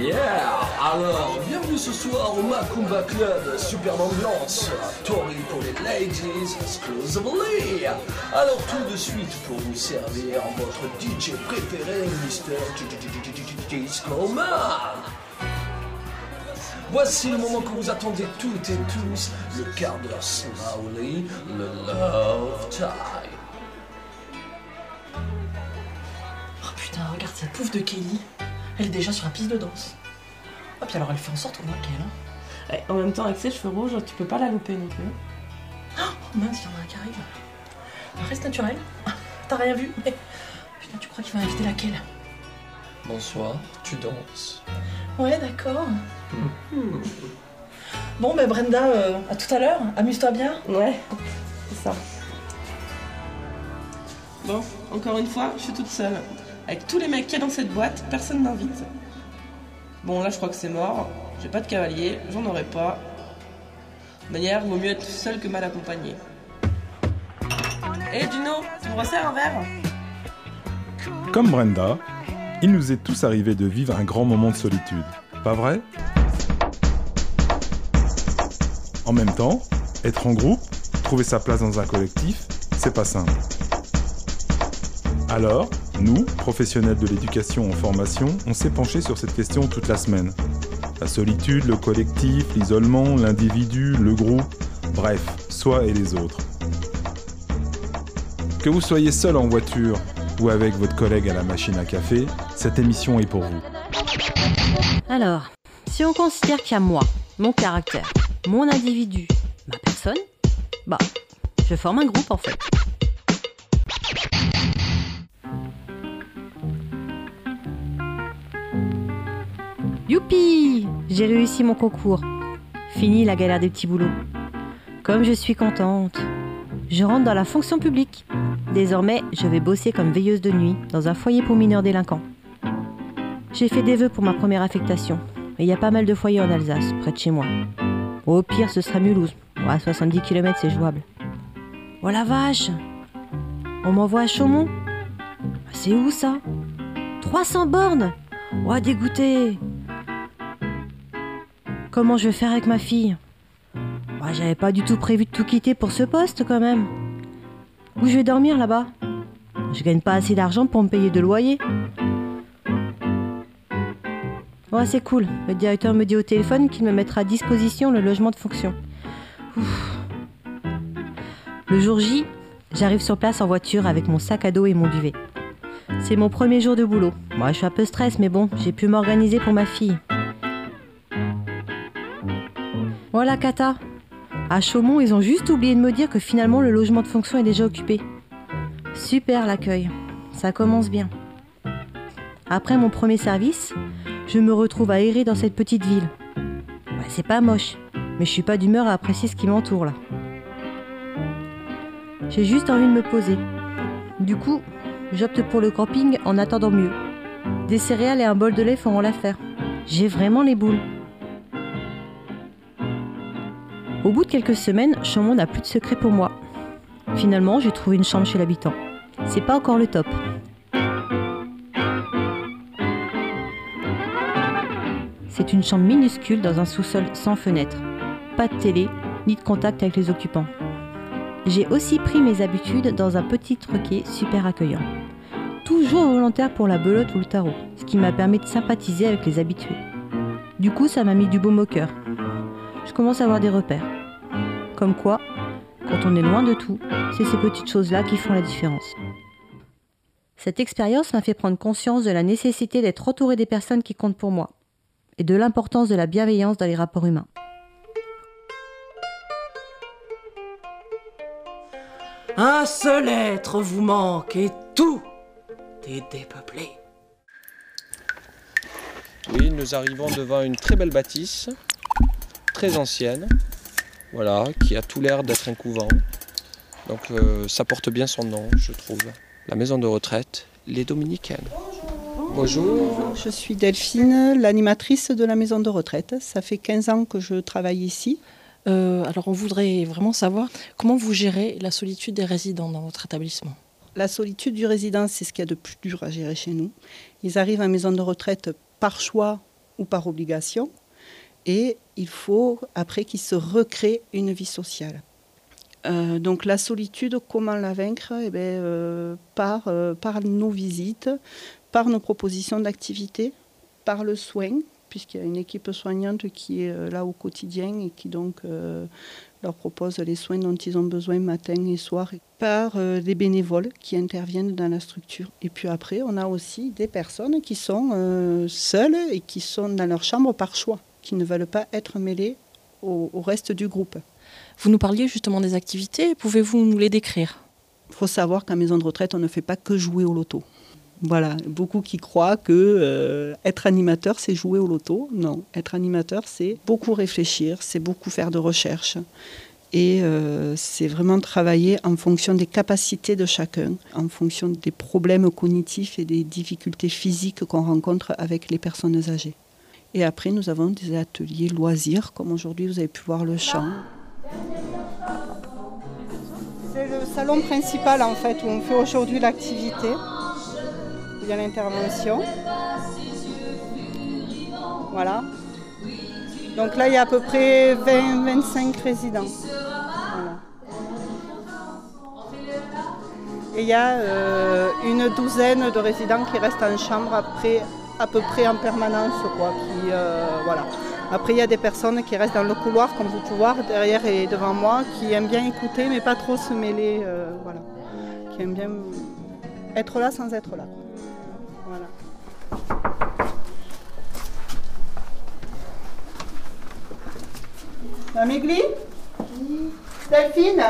Yeah Alors, bienvenue ce soir au Macumba Club, superbe ambiance, Tory pour les ladies, exclusively Alors tout de suite, pour vous servir, votre DJ préféré, Mr. Disco Man Voici le moment que vous attendez toutes et tous, le quart d'heure slowly, le love time. Oh putain, regarde cette pouffe de Kelly. Elle est déjà sur la piste de danse. Oh, puis alors elle fait en sorte qu'on voit qu'elle. Hein. Ouais, en même temps, avec ses cheveux rouges, tu peux pas la louper non plus. Oh mince, il y en a un qui arrive. Reste naturel. Ah, T'as rien vu mais... Putain, tu crois qu'il va inviter laquelle? Bonsoir, tu danses. Ouais, d'accord. Bon, ben Brenda, euh, à tout à l'heure. Amuse-toi bien. Ouais, c'est ça. Encore une fois, je suis toute seule. Avec tous les mecs qu'il y a dans cette boîte, personne m'invite. Bon, là, je crois que c'est mort. J'ai pas de cavalier, j'en aurai pas. De manière, vaut mieux être seul que mal accompagné. Hé, Dino, tu me resserres un verre? Comme Brenda, il nous est tous arrivé de vivre un grand moment de solitude. Pas vrai? En même temps, être en groupe, trouver sa place dans un collectif, c'est pas simple. Alors, nous, professionnels de l'éducation en formation, on s'est penché sur cette question toute la semaine. La solitude, le collectif, l'isolement, l'individu, le groupe, bref, soi et les autres. Que vous soyez seul en voiture ou avec votre collègue à la machine à café, cette émission est pour vous. Alors, si on considère qu'il y a moi, mon caractère, mon individu, ma personne, bah, je forme un groupe en fait. Youpi J'ai réussi mon concours. Fini la galère des petits boulots. Comme je suis contente. Je rentre dans la fonction publique. Désormais, je vais bosser comme veilleuse de nuit dans un foyer pour mineurs délinquants. J'ai fait des vœux pour ma première affectation. Et il y a pas mal de foyers en Alsace, près de chez moi. Au pire, ce sera Mulhouse. Ouais, à 70 km, c'est jouable. Oh la vache On m'envoie à Chaumont C'est où ça? 300 bornes? Oh, dégoûté Comment je vais faire avec ma fille Ouais, J'avais pas du tout prévu de tout quitter pour ce poste quand même. Où je vais dormir là-bas Je gagne pas assez d'argent pour me payer de loyer. Ouais, c'est cool. Le directeur me dit au téléphone qu'il me mettra à disposition le logement de fonction. Le jour J, j'arrive sur place en voiture avec mon sac à dos et mon duvet. C'est mon premier jour de boulot. Moi, je suis un peu stress, mais bon, j'ai pu m'organiser pour ma fille. Voilà, Kata. À Chaumont, ils ont juste oublié de me dire que finalement le logement de fonction est déjà occupé. Super l'accueil. Ça commence bien. Après mon premier service, je me retrouve à errer dans cette petite ville. C'est pas moche, mais je suis pas d'humeur à apprécier ce qui m'entoure là. J'ai juste envie de me poser. Du coup, j'opte pour le camping en attendant mieux. Des céréales et un bol de lait feront l'affaire. J'ai vraiment les boules. Au bout de quelques semaines, Chaumont n'a plus de secret pour moi. Finalement, j'ai trouvé une chambre chez l'habitant. C'est pas encore le top. C'est une chambre minuscule dans un sous-sol sans fenêtre. Pas de télé, ni de contact avec les occupants. J'ai aussi pris mes habitudes dans un petit troquet super accueillant. Toujours volontaire pour la belote ou le tarot, ce qui m'a permis de sympathiser avec les habitués. Du coup, ça m'a mis du baume au cœur. Je commence à avoir des repères. Comme quoi, quand on est loin de tout, c'est ces petites choses-là qui font la différence. Cette expérience m'a fait prendre conscience de la nécessité d'être entouré des personnes qui comptent pour moi et de l'importance de la bienveillance dans les rapports humains. Un seul être vous manque et tout est dépeuplé. Oui, nous arrivons devant une très belle bâtisse, très ancienne, voilà, qui a tout l'air d'être un couvent. Donc euh, ça porte bien son nom, je trouve. La maison de retraite, les Dominicaines. Bonjour. Je suis Delphine, l'animatrice de la maison de retraite. Ça fait 15 ans que je travaille ici. Euh, alors on voudrait vraiment savoir comment vous gérez la solitude des résidents dans votre établissement. La solitude du résident, c'est ce qu'il y a de plus dur à gérer chez nous. Ils arrivent à la maison de retraite par choix ou par obligation. Et il faut après qu'ils se recréent une vie sociale. Euh, donc la solitude, comment la vaincre? Eh bien, euh, par, euh, par nos visites, par nos propositions d'activité, par le soin, puisqu'il y a une équipe soignante qui est là au quotidien et qui donc leur propose les soins dont ils ont besoin matin et soir, par des bénévoles qui interviennent dans la structure. Et puis après, on a aussi des personnes qui sont seules et qui sont dans leur chambre par choix, qui ne veulent pas être mêlées au reste du groupe. Vous nous parliez justement des activités, pouvez-vous nous les décrire? Il faut savoir qu'à maison de retraite, on ne fait pas que jouer au loto. Voilà, beaucoup qui croient que euh, être animateur, c'est jouer au loto. Non, être animateur, c'est beaucoup réfléchir, c'est beaucoup faire de recherche. Et euh, c'est vraiment travailler en fonction des capacités de chacun, en fonction des problèmes cognitifs et des difficultés physiques qu'on rencontre avec les personnes âgées. Et après, nous avons des ateliers loisirs, comme aujourd'hui vous avez pu voir le chant. C'est le salon principal en fait où on fait aujourd'hui l'activité. Il y a l'intervention. Voilà. Donc là, il y a à peu près 20-25 résidents. Et il y a euh, une douzaine de résidents qui restent en chambre après, à peu près en permanence. Quoi, qui, euh, voilà. Après, il y a des personnes qui restent dans le couloir, comme vous pouvez voir, derrière et devant moi, qui aiment bien écouter, mais pas trop se mêler. Euh, voilà. Qui aiment bien être là sans être là. Voilà. Delphine?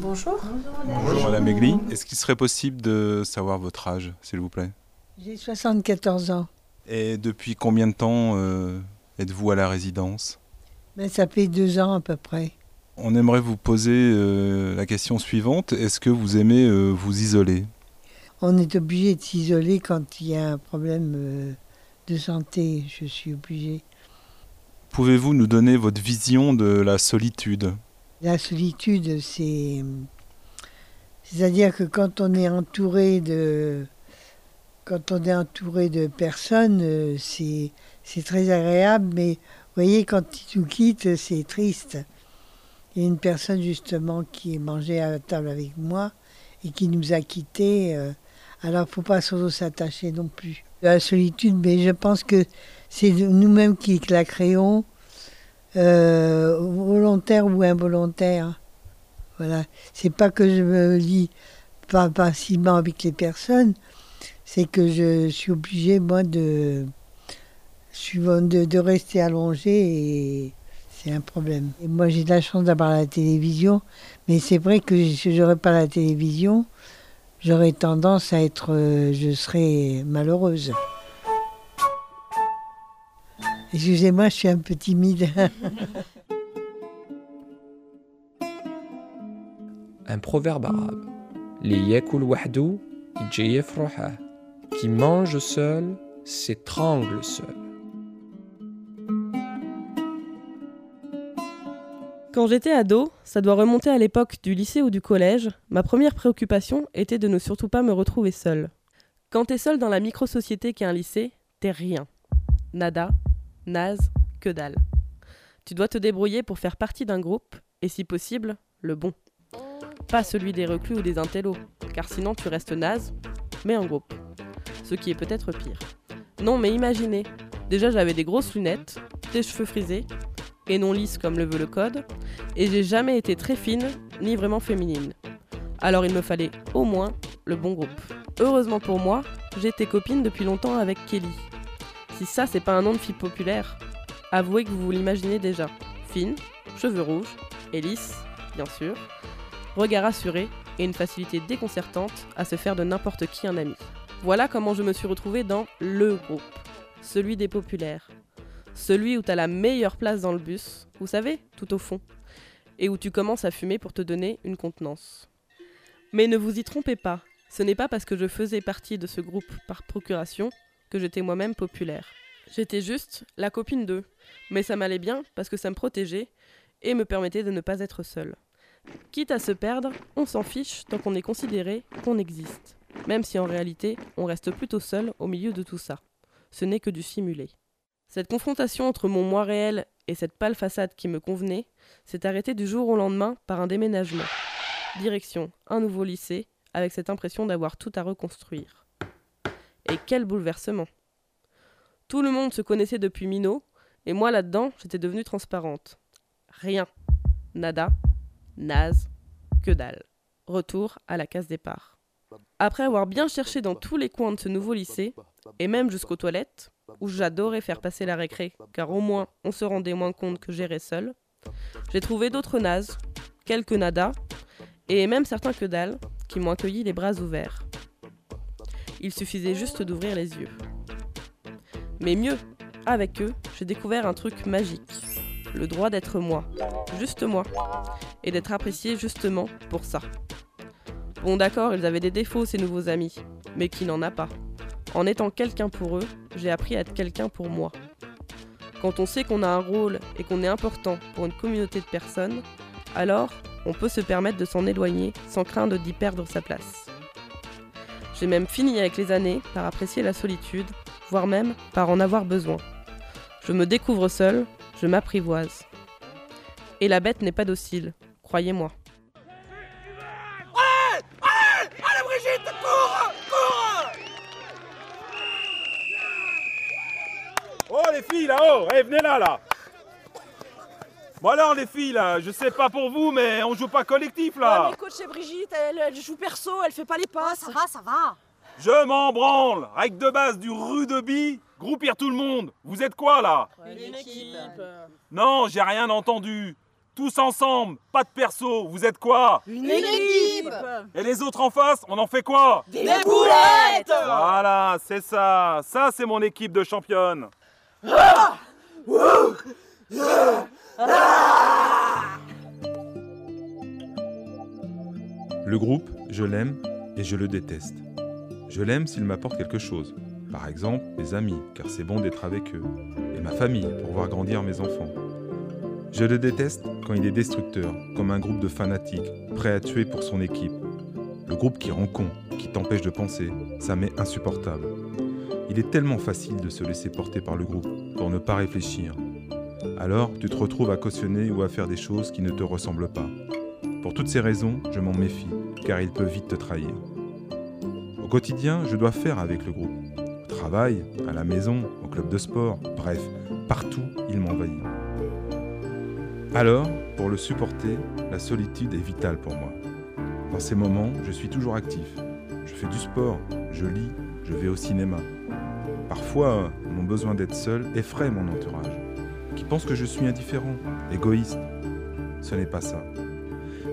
Bonjour. Bonjour Madame Mégli. Est-ce qu'il serait possible de savoir votre âge, s'il vous plaît? J'ai 74 ans. Et depuis combien de temps euh, êtes-vous à la résidence? Mais ben, Ça fait deux ans à peu près. On aimerait vous poser euh, la question suivante. Est-ce que vous aimez euh, vous isoler? On est obligé de s'isoler quand il y a un problème de santé. Je suis obligé. Pouvez-vous nous donner votre vision de la solitude? La solitude, c'est... C'est-à-dire que quand on est entouré de quand on est entouré de personnes, c'est, c'est très agréable, mais vous voyez, quand ils nous quittent, c'est triste. Il y a une personne justement qui est mangée à la table avec moi et qui nous a quittés. Euh, alors, faut pas s'attacher non plus. La solitude, mais je pense que c'est nous-mêmes qui la créons, euh, volontaire ou involontaire. Voilà. C'est pas que je me lis pas passivement avec les personnes, c'est que je suis obligée, moi, de, de, de rester allongée et c'est un problème. Moi, j'ai de la chance d'avoir la télévision, mais c'est vrai que si je n'aurais pas la télévision, j'aurais tendance à être. je serais malheureuse. Excusez-moi, je suis un peu timide. un proverbe arabe. Qui mange seul s'étrangle seul. Quand j'étais ado, ça doit remonter à l'époque du lycée ou du collège, ma première préoccupation était de ne surtout pas me retrouver seule. Quand t'es seul dans la micro-société qu'est un lycée, t'es rien. Nada, naze, que dalle. Tu dois te débrouiller pour faire partie d'un groupe, et si possible, le bon. Pas celui des reclus ou des intellos, car sinon tu restes naze, mais en groupe ce qui est peut-être pire. Non, mais imaginez, déjà j'avais des grosses lunettes, des cheveux frisés, et non lisses comme le veut le code, et j'ai jamais été très fine, ni vraiment féminine. Alors il me fallait au moins le bon groupe. Heureusement pour moi, j'étais copine depuis longtemps avec Kelly. Si ça c'est pas un nom de fille populaire, avouez que vous vous l'imaginez déjà. Fine, cheveux rouges, et bien sûr, regard assuré et une facilité déconcertante à se faire de n'importe qui un ami. Voilà comment je me suis retrouvée dans le groupe, celui des populaires. Celui où tu as la meilleure place dans le bus, vous savez, tout au fond, et où tu commences à fumer pour te donner une contenance. Mais ne vous y trompez pas, ce n'est pas parce que je faisais partie de ce groupe par procuration que j'étais moi-même populaire. J'étais juste la copine d'eux, mais ça m'allait bien parce que ça me protégeait et me permettait de ne pas être seule. Quitte à se perdre, on s'en fiche tant qu'on est considéré qu'on existe. même si en réalité on reste plutôt seul au milieu de tout ça. Ce n'est que du simulé. Cette confrontation entre mon moi réel et cette pâle façade qui me convenait s'est arrêtée du jour au lendemain par un déménagement. Direction un nouveau lycée, avec cette impression d'avoir tout à reconstruire. Et quel bouleversement Tout le monde se connaissait depuis Minot, et moi là-dedans, j'étais devenue transparente. Rien. Nada. Naze. Que dalle. Retour à la case départ. Après avoir bien cherché dans tous les coins de ce nouveau lycée, et même jusqu'aux toilettes, où j'adorais faire passer la récré, car au moins on se rendait moins compte que j'irais seul, j'ai trouvé d'autres nazes, quelques nadas, et même certains que dalle, qui m'ont accueilli les bras ouverts. Il suffisait juste d'ouvrir les yeux. Mais mieux, avec eux, j'ai découvert un truc magique. Le droit d'être moi, juste moi, et d'être apprécié justement pour ça. Bon d'accord, ils avaient des défauts, ces nouveaux amis, mais qui n'en a pas. En étant quelqu'un pour eux, j'ai appris à être quelqu'un pour moi. Quand on sait qu'on a un rôle et qu'on est important pour une communauté de personnes, alors on peut se permettre de s'en éloigner sans craindre d'y perdre sa place. J'ai même fini avec les années par apprécier la solitude, voire même par en avoir besoin. Je me découvre seul, je m'apprivoise. Et la bête n'est pas docile, croyez-moi. Oh les filles là-haut, eh, venez là là Bon alors les filles là, je sais pas pour vous mais on joue pas collectif là. Ouais, mais coach, c'est Brigitte, elle, elle joue perso, elle fait pas les passes. Ça va, ça va. Je m'en branle. Règle de base du rue de Bi, groupir tout le monde. Vous êtes quoi là? Une équipe. Non, j'ai rien entendu. Tous ensemble, pas de perso, vous êtes quoi? Une équipe. Et les autres en face, on en fait quoi? Des boulettes. Voilà, c'est ça. Ça c'est mon équipe de championne Le groupe, je l'aime et je le déteste. Je l'aime s'il m'apporte quelque chose. Par exemple, mes amis, car c'est bon d'être avec eux. Et ma famille, pour voir grandir mes enfants. Je le déteste quand il est destructeur, comme un groupe de fanatiques, prêts à tuer pour son équipe. Le groupe qui rend con, qui t'empêche de penser, ça m'est insupportable. Il est tellement facile de se laisser porter par le groupe, pour ne pas réfléchir. Alors, tu te retrouves à cautionner ou à faire des choses qui ne te ressemblent pas. Pour toutes ces raisons, je m'en méfie, car il peut vite te trahir. Au quotidien, je dois faire avec le groupe. Au travail, à la maison, au club de sport, bref, partout, il m'envahit. Alors, pour le supporter, la solitude est vitale pour moi. Dans ces moments, je suis toujours actif. Je fais du sport, je lis, je vais au cinéma. Parfois, mon besoin d'être seul effraie mon entourage, qui pense que je suis indifférent, égoïste. Ce n'est pas ça.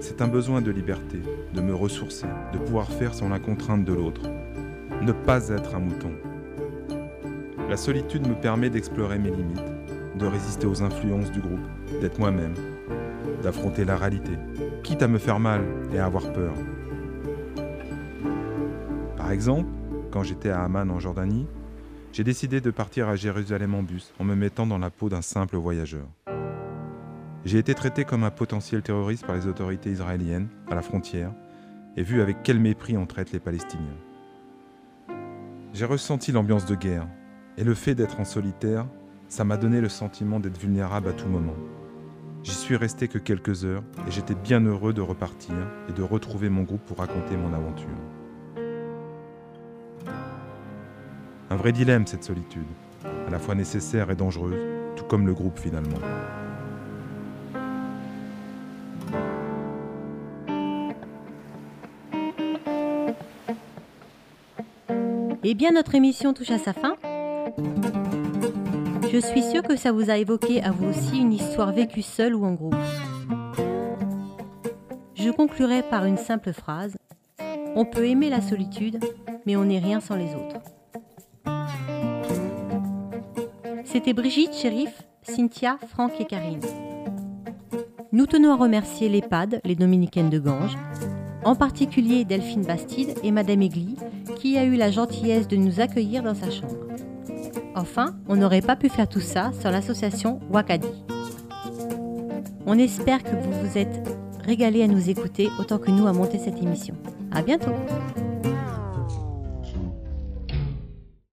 C'est un besoin de liberté, de me ressourcer, de pouvoir faire sans la contrainte de l'autre. Ne pas être un mouton. La solitude me permet d'explorer mes limites, de résister aux influences du groupe, d'être moi-même, d'affronter la réalité, quitte à me faire mal et à avoir peur. Par exemple, quand j'étais à Amman en Jordanie, j'ai décidé de partir à Jérusalem en bus en me mettant dans la peau d'un simple voyageur. J'ai été traité comme un potentiel terroriste par les autorités israéliennes à la frontière et vu avec quel mépris on traite les Palestiniens. J'ai ressenti l'ambiance de guerre et le fait d'être en solitaire, ça m'a donné le sentiment d'être vulnérable à tout moment. J'y suis resté que quelques heures et j'étais bien heureux de repartir et de retrouver mon groupe pour raconter mon aventure. Un vrai dilemme cette solitude, à la fois nécessaire et dangereuse, tout comme le groupe finalement. Eh bien, notre émission touche à sa fin. Je suis sûre que ça vous a évoqué à vous aussi une histoire vécue seule ou en groupe. Je conclurai par une simple phrase. On peut aimer la solitude, mais on n'est rien sans les autres. C'était Brigitte, Shérif, Cynthia, Franck et Karine. Nous tenons à remercier l'EHPAD, les Dominicaines de Ganges, en particulier Delphine Bastide et Madame Egli, qui a eu la gentillesse de nous accueillir dans sa chambre. Enfin, on n'aurait pas pu faire tout ça sans l'association Wakadi. On espère que vous vous êtes régalés à nous écouter autant que nous à monter cette émission. À bientôt!